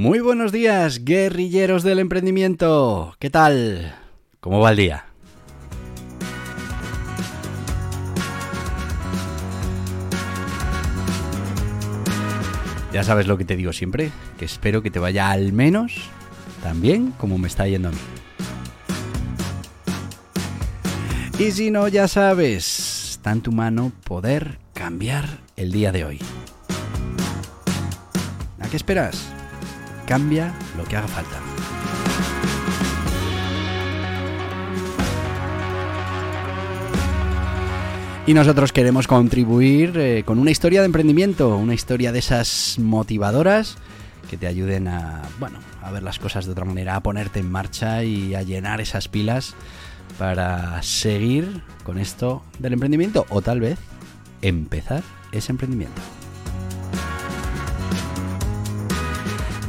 Muy buenos días, guerrilleros del emprendimiento. ¿Qué tal? ¿Cómo va el día? Ya sabes lo que te digo siempre, que espero que te vaya al menos tan bien como me está yendo a mí. Y si no, ya sabes, está en tu mano poder cambiar el día de hoy. ¿A qué esperas? Cambia lo que haga falta. Y nosotros queremos contribuir eh, con una historia de emprendimiento, una historia de esas motivadoras que te ayuden a, bueno, a ver las cosas de otra manera, a ponerte en marcha y a llenar esas pilas para seguir con esto del emprendimiento o tal vez empezar ese emprendimiento.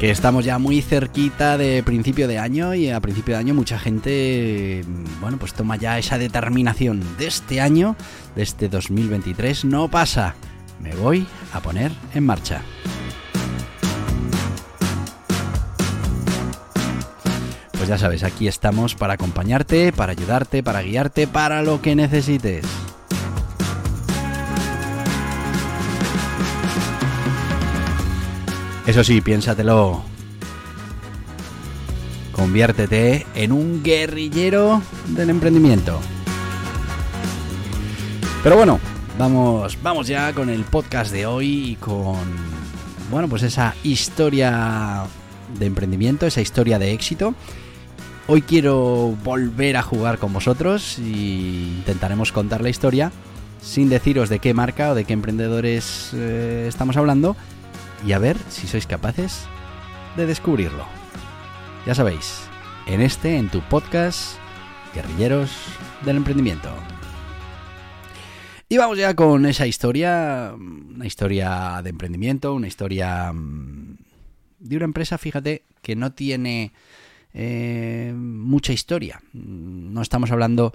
Que estamos ya muy cerquita de principio de año y a principio de año mucha gente, bueno, pues toma ya esa determinación de este año, de este 2023, no pasa, me voy a poner en marcha. Pues ya sabes, aquí estamos para acompañarte, para ayudarte, para guiarte, para lo que necesites. Eso sí, piénsatelo. Conviértete en un guerrillero del emprendimiento. Pero bueno, vamos, vamos ya con el podcast de hoy y con bueno, pues esa historia de emprendimiento, esa historia de éxito. Hoy quiero volver a jugar con vosotros y intentaremos contar la historia sin deciros de qué marca o de qué emprendedores eh, estamos hablando, y a ver si sois capaces de descubrirlo. Ya sabéis, en este, en tu podcast, Guerrilleros del Emprendimiento. Y vamos ya con esa historia, una historia de emprendimiento, una historia mm, de una empresa, fíjate, que no tiene eh, mucha historia. No estamos hablando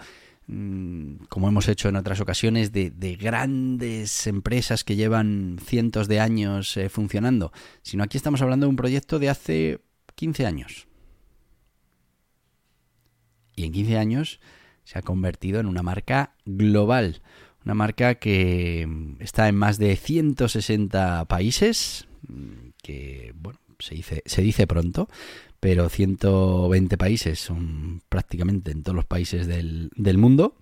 como hemos hecho en otras ocasiones, de, grandes empresas que llevan cientos de años eh, funcionando, sino aquí estamos hablando de un proyecto de hace 15 años. Y en 15 años se ha convertido en una marca global, una marca que mm, está en más de 160 países, mm, que bueno, se dice pronto, pero 120 países son prácticamente en todos los países del, mundo.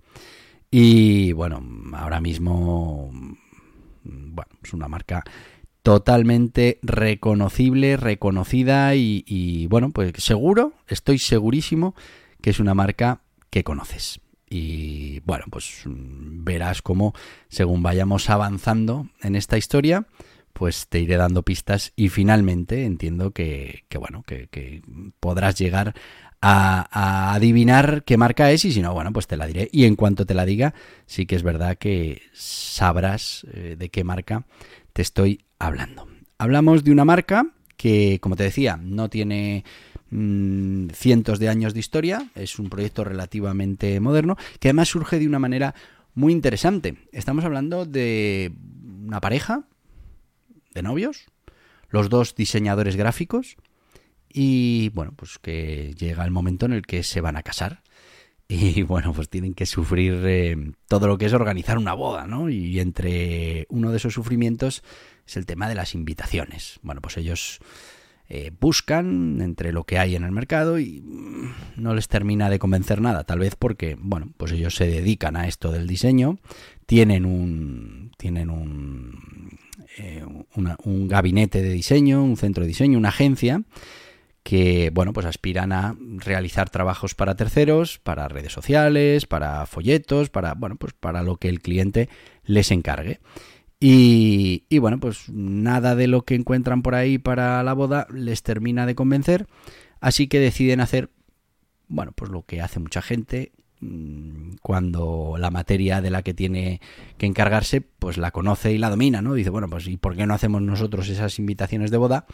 Y bueno, ahora mismo, bueno, es una marca totalmente reconocible, reconocida y, bueno, pues seguro, estoy segurísimo que es una marca que conoces. Y bueno, pues verás cómo según vayamos avanzando en esta historia, pues te iré dando pistas y finalmente entiendo que, bueno, que, podrás llegar a, adivinar qué marca es y si no, bueno, pues te la diré. Y en cuanto te la diga, sí que es verdad que sabrás eh, de qué marca te estoy hablando. Hablamos de una marca que, como te decía, no tiene mm, cientos de años de historia, es un proyecto relativamente moderno, que además surge de una manera muy interesante. Estamos hablando de una pareja, de novios, los dos diseñadores gráficos y bueno, pues que llega el momento en el que se van a casar y bueno, pues tienen que sufrir eh, todo lo que es organizar una boda, ¿no? Y entre uno de esos sufrimientos es el tema de las invitaciones. Bueno, pues ellos eh, buscan entre lo que hay en el mercado y mm, no les termina de convencer nada, tal vez porque, bueno, pues ellos se dedican a esto del diseño, tienen un, tienen un, eh, un gabinete de diseño, un centro de diseño, una agencia que, bueno, pues aspiran a realizar trabajos para terceros, para redes sociales, para folletos, para, bueno, pues para lo que el cliente les encargue. Y, y, bueno, pues nada de lo que encuentran por ahí para la boda les termina de convencer, así que deciden hacer, bueno, pues lo que hace mucha gente cuando la materia de la que tiene que encargarse, pues la conoce y la domina, ¿no? Dice, bueno, pues ¿y por qué no hacemos nosotros esas invitaciones de boda?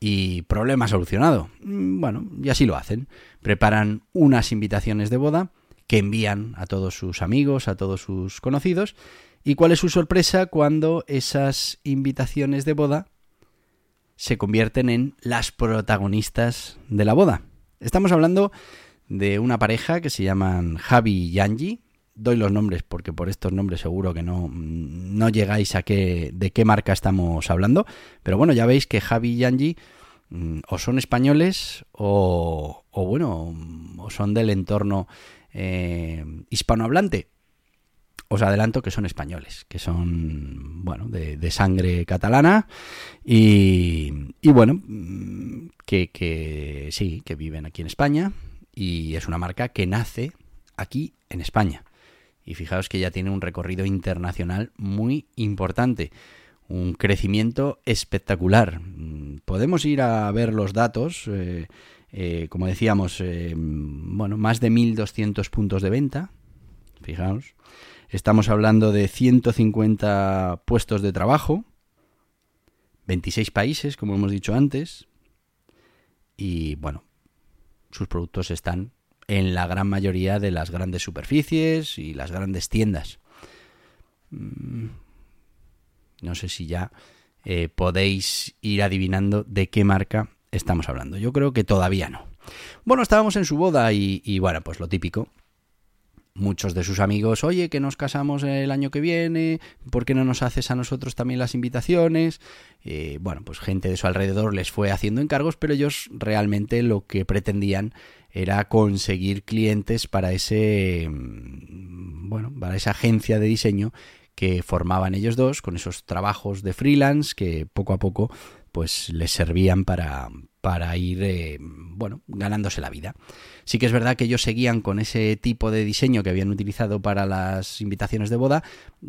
y problema solucionado. Mm, bueno, y así lo hacen. Preparan unas invitaciones de boda que envían a todos sus amigos, a todos sus conocidos. ¿Y cuál es su sorpresa cuando esas invitaciones de boda se convierten en las protagonistas de la boda? Estamos hablando de una pareja que se llaman Javi y Yanji. Doy los nombres porque por estos nombres seguro que no, no llegáis a qué, de qué marca estamos hablando. Pero bueno, ya veis que Javi y Yanji Mm, o son españoles o, bueno, o son del entorno eh, hispanohablante. Os adelanto que son españoles, que son, bueno, de, sangre catalana y, y bueno, mm, que, que sí, que viven aquí en España y es una marca que nace aquí en España. Y fijaos que ya tiene un recorrido internacional muy importante un crecimiento espectacular. Podemos ir a ver los datos, eh, eh, como decíamos, eh, bueno, más de 1.200 puntos de venta, fijaos. Estamos hablando de 150 puestos de trabajo, 26 países, como hemos dicho antes, y bueno, sus productos están en la gran mayoría de las grandes superficies y las grandes tiendas. Mm, no sé si ya eh, podéis ir adivinando de qué marca estamos hablando. Yo creo que todavía no. Bueno, estábamos en su boda y, bueno, pues lo típico. Muchos de sus amigos, oye, que nos casamos el año que viene, ¿por qué no nos haces a nosotros también las invitaciones? Eh, bueno, pues gente de su alrededor les fue haciendo encargos, pero ellos realmente lo que pretendían era conseguir clientes para ese, mm, bueno, para esa agencia de diseño que formaban ellos dos con esos trabajos de freelance que poco a poco pues les servían para, para ir eh, bueno ganándose la vida. Sí que es verdad que ellos seguían con ese tipo de diseño que habían utilizado para las invitaciones de boda,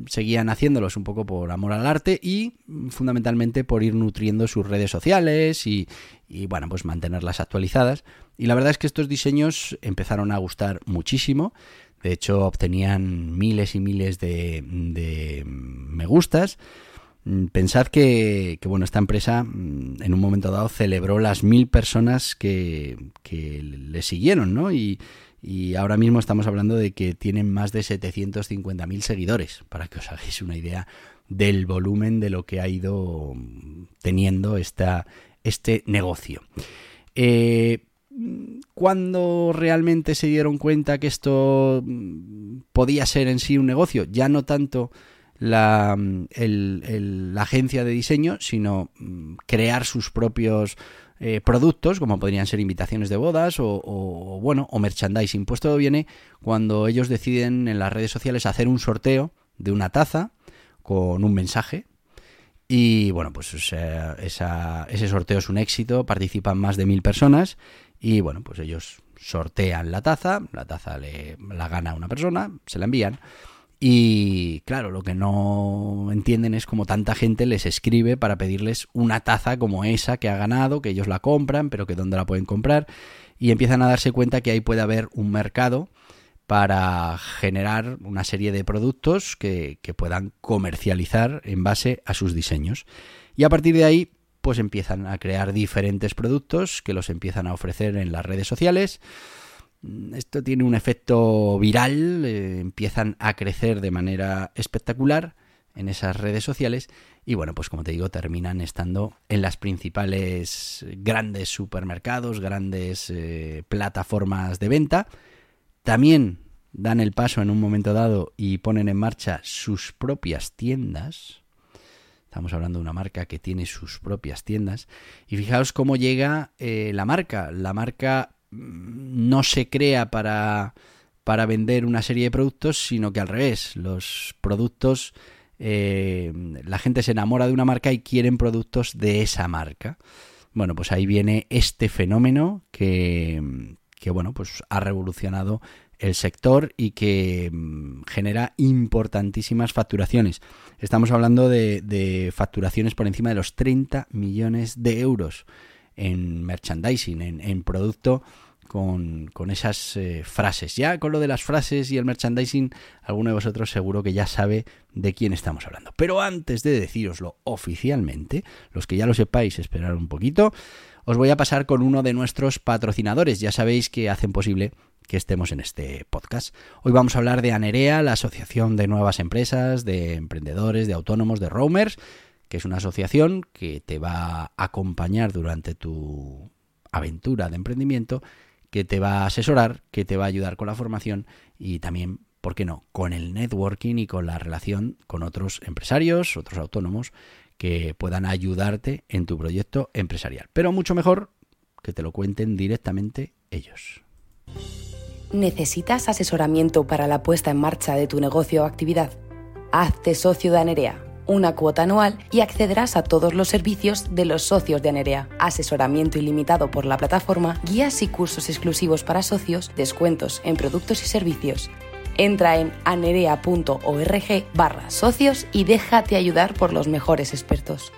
seguían haciéndolos un poco por amor al arte y fundamentalmente por ir nutriendo sus redes sociales y, y bueno pues mantenerlas actualizadas. Y la verdad es que estos diseños empezaron a gustar muchísimo. De hecho, obtenían miles y miles de, me gustas. Mm, pensad que, bueno, esta empresa mm, en un momento dado celebró las mil personas que, le siguieron, ¿no? Y, ahora mismo estamos hablando de que tienen más de 750.000 seguidores, para que os hagáis una idea del volumen de lo que ha ido teniendo esta, este negocio. Eh, cuando realmente se dieron cuenta que esto mm, podía ser en sí un negocio, ya no tanto la, mm, la agencia de diseño, sino mm, crear sus propios eh, productos, como podrían ser invitaciones de bodas o, bueno, o merchandising. Pues todo viene cuando ellos deciden en las redes sociales hacer un sorteo de una taza con un mensaje. Y bueno, pues ese sorteo es un éxito, participan más de mil personas y bueno, pues ellos sortean la taza, la taza le, la gana una persona, se la envían. Y claro, lo que no entienden es como tanta gente les escribe para pedirles una taza como esa que ha ganado, que ellos la compran, pero que dónde la pueden comprar. Y empiezan a darse cuenta que ahí puede haber un mercado para generar una serie de productos que, que puedan comercializar en base a sus diseños. Y a partir de ahí, pues empiezan a crear diferentes productos que los empiezan a ofrecer en las redes sociales. Mm, esto tiene un efecto viral, eh, empiezan a crecer de manera espectacular en esas redes sociales y bueno, pues como te digo, terminan estando en las principales grandes supermercados, grandes eh, plataformas de venta. También dan el paso en un momento dado y ponen en marcha sus propias tiendas. Estamos hablando de una marca que tiene sus propias tiendas. Y fijaos cómo llega eh, la marca. La marca no se crea para, para vender una serie de productos, sino que al revés. Los productos, eh, la gente se enamora de una marca y quieren productos de esa marca. Bueno, pues ahí viene este fenómeno que, que bueno, pues ha revolucionado el sector y que mm, genera importantísimas facturaciones. Estamos hablando de, facturaciones por encima de los 30 millones de euros en merchandising, en, producto con, esas eh, frases. Ya con lo de las frases y el merchandising, alguno de vosotros seguro que ya sabe de quién estamos hablando. Pero antes de deciroslo oficialmente, los que ya lo sepáis, esperar un poquito, os voy a pasar con uno de nuestros patrocinadores. Ya sabéis que hacen posible que estemos en este podcast. Hoy vamos a hablar de Anerea, la Asociación de Nuevas Empresas, de Emprendedores, de Autónomos, de Roamers, es una asociación que te va a acompañar durante tu aventura de emprendimiento, que te va a asesorar, que te va a ayudar con la formación y también, ¿por qué no?, con el networking y con la relación con otros empresarios, otros autónomos que puedan ayudarte en tu proyecto empresarial. Pero mucho mejor que te lo cuenten directamente ellos. ¿Necesitas asesoramiento para la puesta en marcha de tu negocio o actividad? Hazte socio de Anerea, una cuota anual y accederás a todos los servicios de los socios de Anerea. Asesoramiento ilimitado por la plataforma, guías y cursos exclusivos para socios, descuentos en productos y servicios. Entra en anerea.org barra socios y déjate ayudar por los mejores expertos.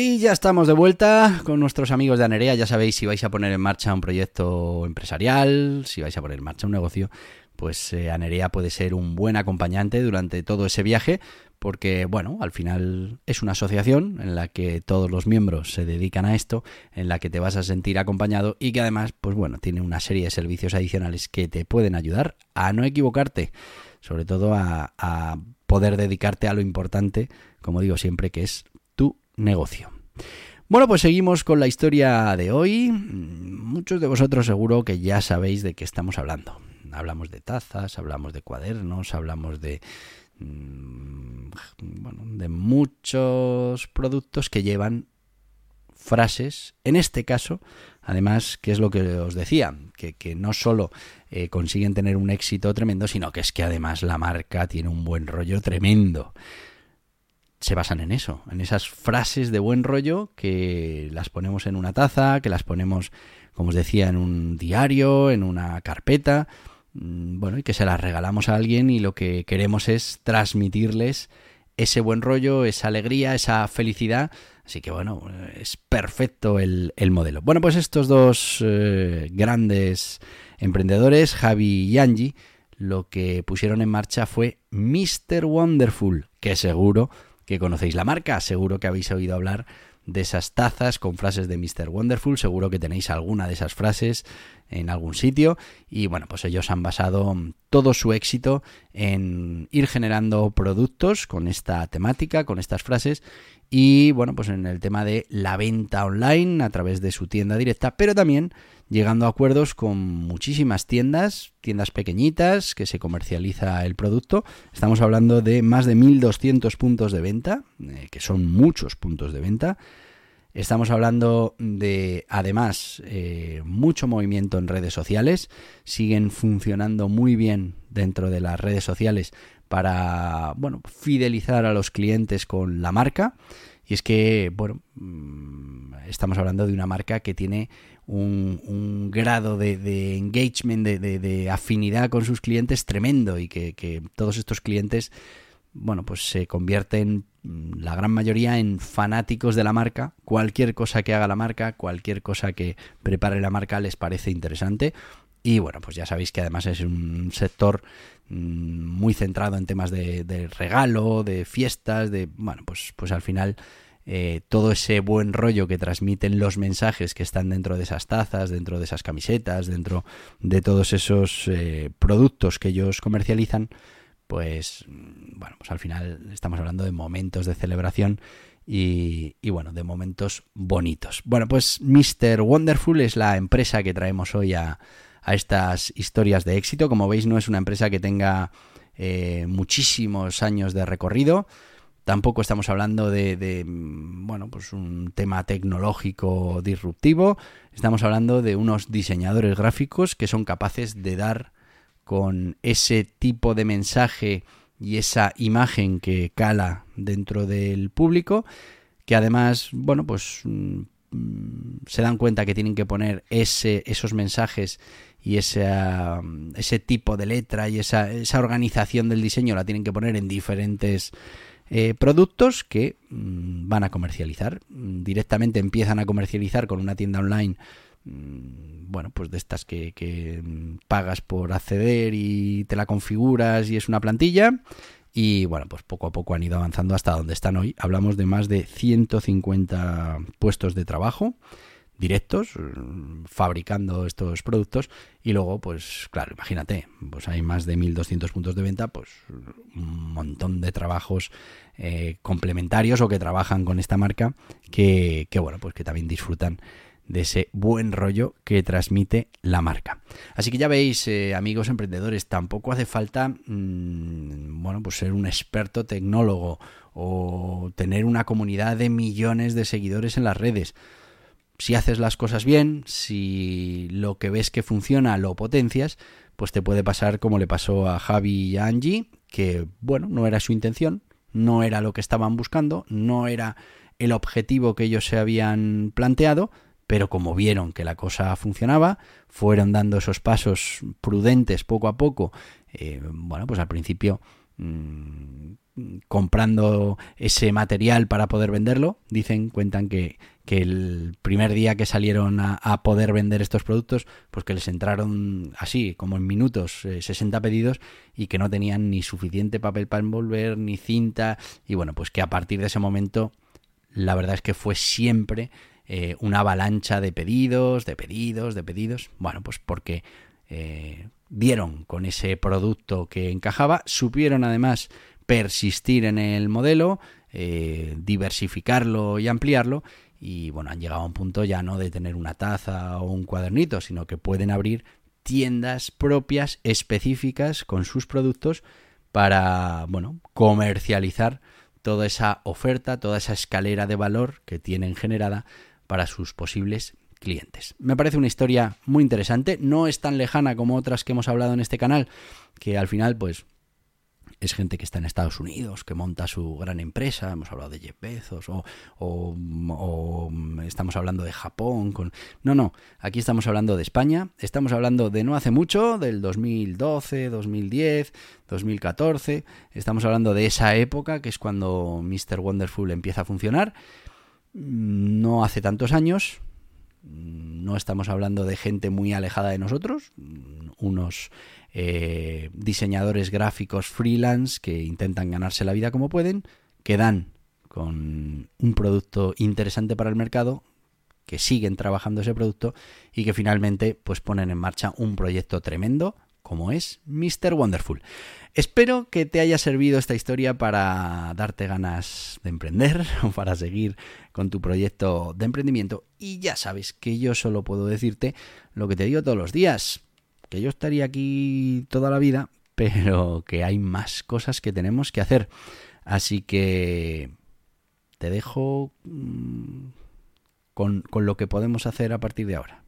Y ya estamos de vuelta con nuestros amigos de Anerea. Ya sabéis si vais a poner en marcha un proyecto empresarial, si vais a poner en marcha un negocio, pues eh, Anerea puede ser un buen acompañante durante todo ese viaje, porque bueno, al final es una asociación en la que todos los miembros se dedican a esto, en la que te vas a sentir acompañado y que además, pues bueno, tiene una serie de servicios adicionales que te pueden ayudar a no equivocarte, sobre todo a, a poder dedicarte a lo importante, como digo siempre, que es negocio. Bueno, pues seguimos con la historia de hoy. Muchos de vosotros seguro que ya sabéis de qué estamos hablando. Hablamos de tazas, hablamos de cuadernos, hablamos de mm, bueno, de muchos productos que llevan frases. En este caso, además, que es lo que os decía, que, no solo eh, consiguen tener un éxito tremendo, sino que es que además la marca tiene un buen rollo tremendo se basan en eso, en esas frases de buen rollo que las ponemos en una taza, que las ponemos, como os decía, en un diario, en una carpeta, bueno, y que se las regalamos a alguien y lo que queremos es transmitirles ese buen rollo, esa alegría, esa felicidad. Así que bueno, es perfecto el, modelo. Bueno, pues estos dos eh, grandes emprendedores, Javi y Angie, lo que pusieron en marcha fue Mr. Wonderful, que seguro que conocéis la marca. Seguro que habéis oído hablar de esas tazas con frases de Mr. Wonderful. Seguro que tenéis alguna de esas frases en algún sitio. Y bueno, pues ellos han basado todo su éxito en ir generando productos con esta temática, con estas frases. Y bueno, pues en el tema de la venta online a través de su tienda directa, pero también llegando a acuerdos con muchísimas tiendas, tiendas pequeñitas que se comercializa el producto. Estamos hablando de más de 1.200 puntos de venta, eh, que son muchos puntos de venta. Estamos hablando de, además, eh, mucho movimiento en redes sociales. Siguen funcionando muy bien dentro de las redes sociales para, bueno, fidelizar a los clientes con la marca. Y es que, bueno, mm, estamos hablando de una marca que tiene un, grado de, engagement, de, afinidad con sus clientes tremendo y que, todos estos clientes, bueno, pues se convierten la gran mayoría en fanáticos de la marca. Cualquier cosa que haga la marca, cualquier cosa que prepare la marca les parece interesante. Y bueno, pues ya sabéis que además es un sector mm, muy centrado en temas de, de regalo, de fiestas, de bueno, pues, pues al final eh, todo ese buen rollo que transmiten los mensajes que están dentro de esas tazas, dentro de esas camisetas, dentro de todos esos eh, productos que ellos comercializan, pues bueno, pues al final estamos hablando de momentos de celebración y, bueno, de momentos bonitos. Bueno, pues Mr. Wonderful es la empresa que traemos hoy a, estas historias de éxito. Como veis, no es una empresa que tenga eh, muchísimos años de recorrido. Tampoco estamos hablando de, mm, bueno, pues un tema tecnológico disruptivo. Estamos hablando de unos diseñadores gráficos que son capaces de dar con ese tipo de mensaje y esa imagen que cala dentro del público, que además, bueno, pues mm, se dan cuenta que tienen que poner ese, esos mensajes y ese, ese tipo de letra y esa, esa, organización del diseño la tienen que poner en diferentes eh, productos que mm, van a comercializar. Directamente empiezan a comercializar con una tienda online mm, bueno, pues de estas que, que, pagas por acceder y te la configuras y es una plantilla. Y bueno, pues poco a poco han ido avanzando hasta donde están hoy. Hablamos de más de 150 puestos de trabajo directos fabricando estos productos y luego pues claro imagínate pues hay más de 1200 puntos de venta pues un montón de trabajos eh, complementarios o que trabajan con esta marca que bueno pues que también disfrutan de ese buen rollo que transmite la marca. Así que ya veis, eh, amigos emprendedores, tampoco hace falta, mmm, bueno, pues ser un experto tecnólogo o tener una comunidad de millones de seguidores en las redes. Si haces las cosas bien, si lo que ves que funciona lo potencias, pues te puede pasar como le pasó a Javi y a Angie, que bueno, no era su intención, no era lo que estaban buscando, no era el objetivo que ellos se habían planteado, pero como vieron que la cosa funcionaba, fueron dando esos pasos prudentes poco a poco. Eh, bueno, pues al principio mmm, comprando ese material para poder venderlo, dicen, cuentan que, que el primer día que salieron a, a, poder vender estos productos, pues que les entraron así, como en minutos, eh, 60 pedidos y que no tenían ni suficiente papel para envolver, ni cinta, y bueno, pues que a partir de ese momento, la verdad es que fue siempre eh, una avalancha de pedidos, de pedidos, de pedidos. Bueno, pues porque eh, dieron con ese producto que encajaba, supieron además persistir en el modelo, eh, diversificarlo y ampliarlo. Y bueno, han llegado a un punto ya no de tener una taza o un cuadernito, sino que pueden abrir tiendas propias específicas con sus productos para, bueno, comercializar toda esa oferta, toda esa escalera de valor que tienen generada para sus posibles clientes. Me parece una historia muy interesante, no es tan lejana como otras que hemos hablado en este canal, que al final pues es gente que está en Estados Unidos, que monta su gran empresa, hemos hablado de Jeff Bezos, o, o, estamos hablando de Japón. Con... No, no, aquí estamos hablando de España, estamos hablando de no hace mucho, del 2012, 2010, 2014, estamos hablando de esa época, que es cuando Mr. Wonderful empieza a funcionar, no hace tantos años, no estamos hablando de gente muy alejada de nosotros, unos eh, diseñadores gráficos freelance que intentan ganarse la vida como pueden, que dan con un producto interesante para el mercado, que siguen trabajando ese producto y que finalmente pues ponen en marcha un proyecto tremendo como es Mr. Wonderful. Espero que te haya servido esta historia para darte ganas de emprender o para seguir con tu proyecto de emprendimiento. Y ya sabes que yo solo puedo decirte lo que te digo todos los días, que yo estaría aquí toda la vida, pero que hay más cosas que tenemos que hacer. Así que te dejo mmm, con, con lo que podemos hacer a partir de ahora.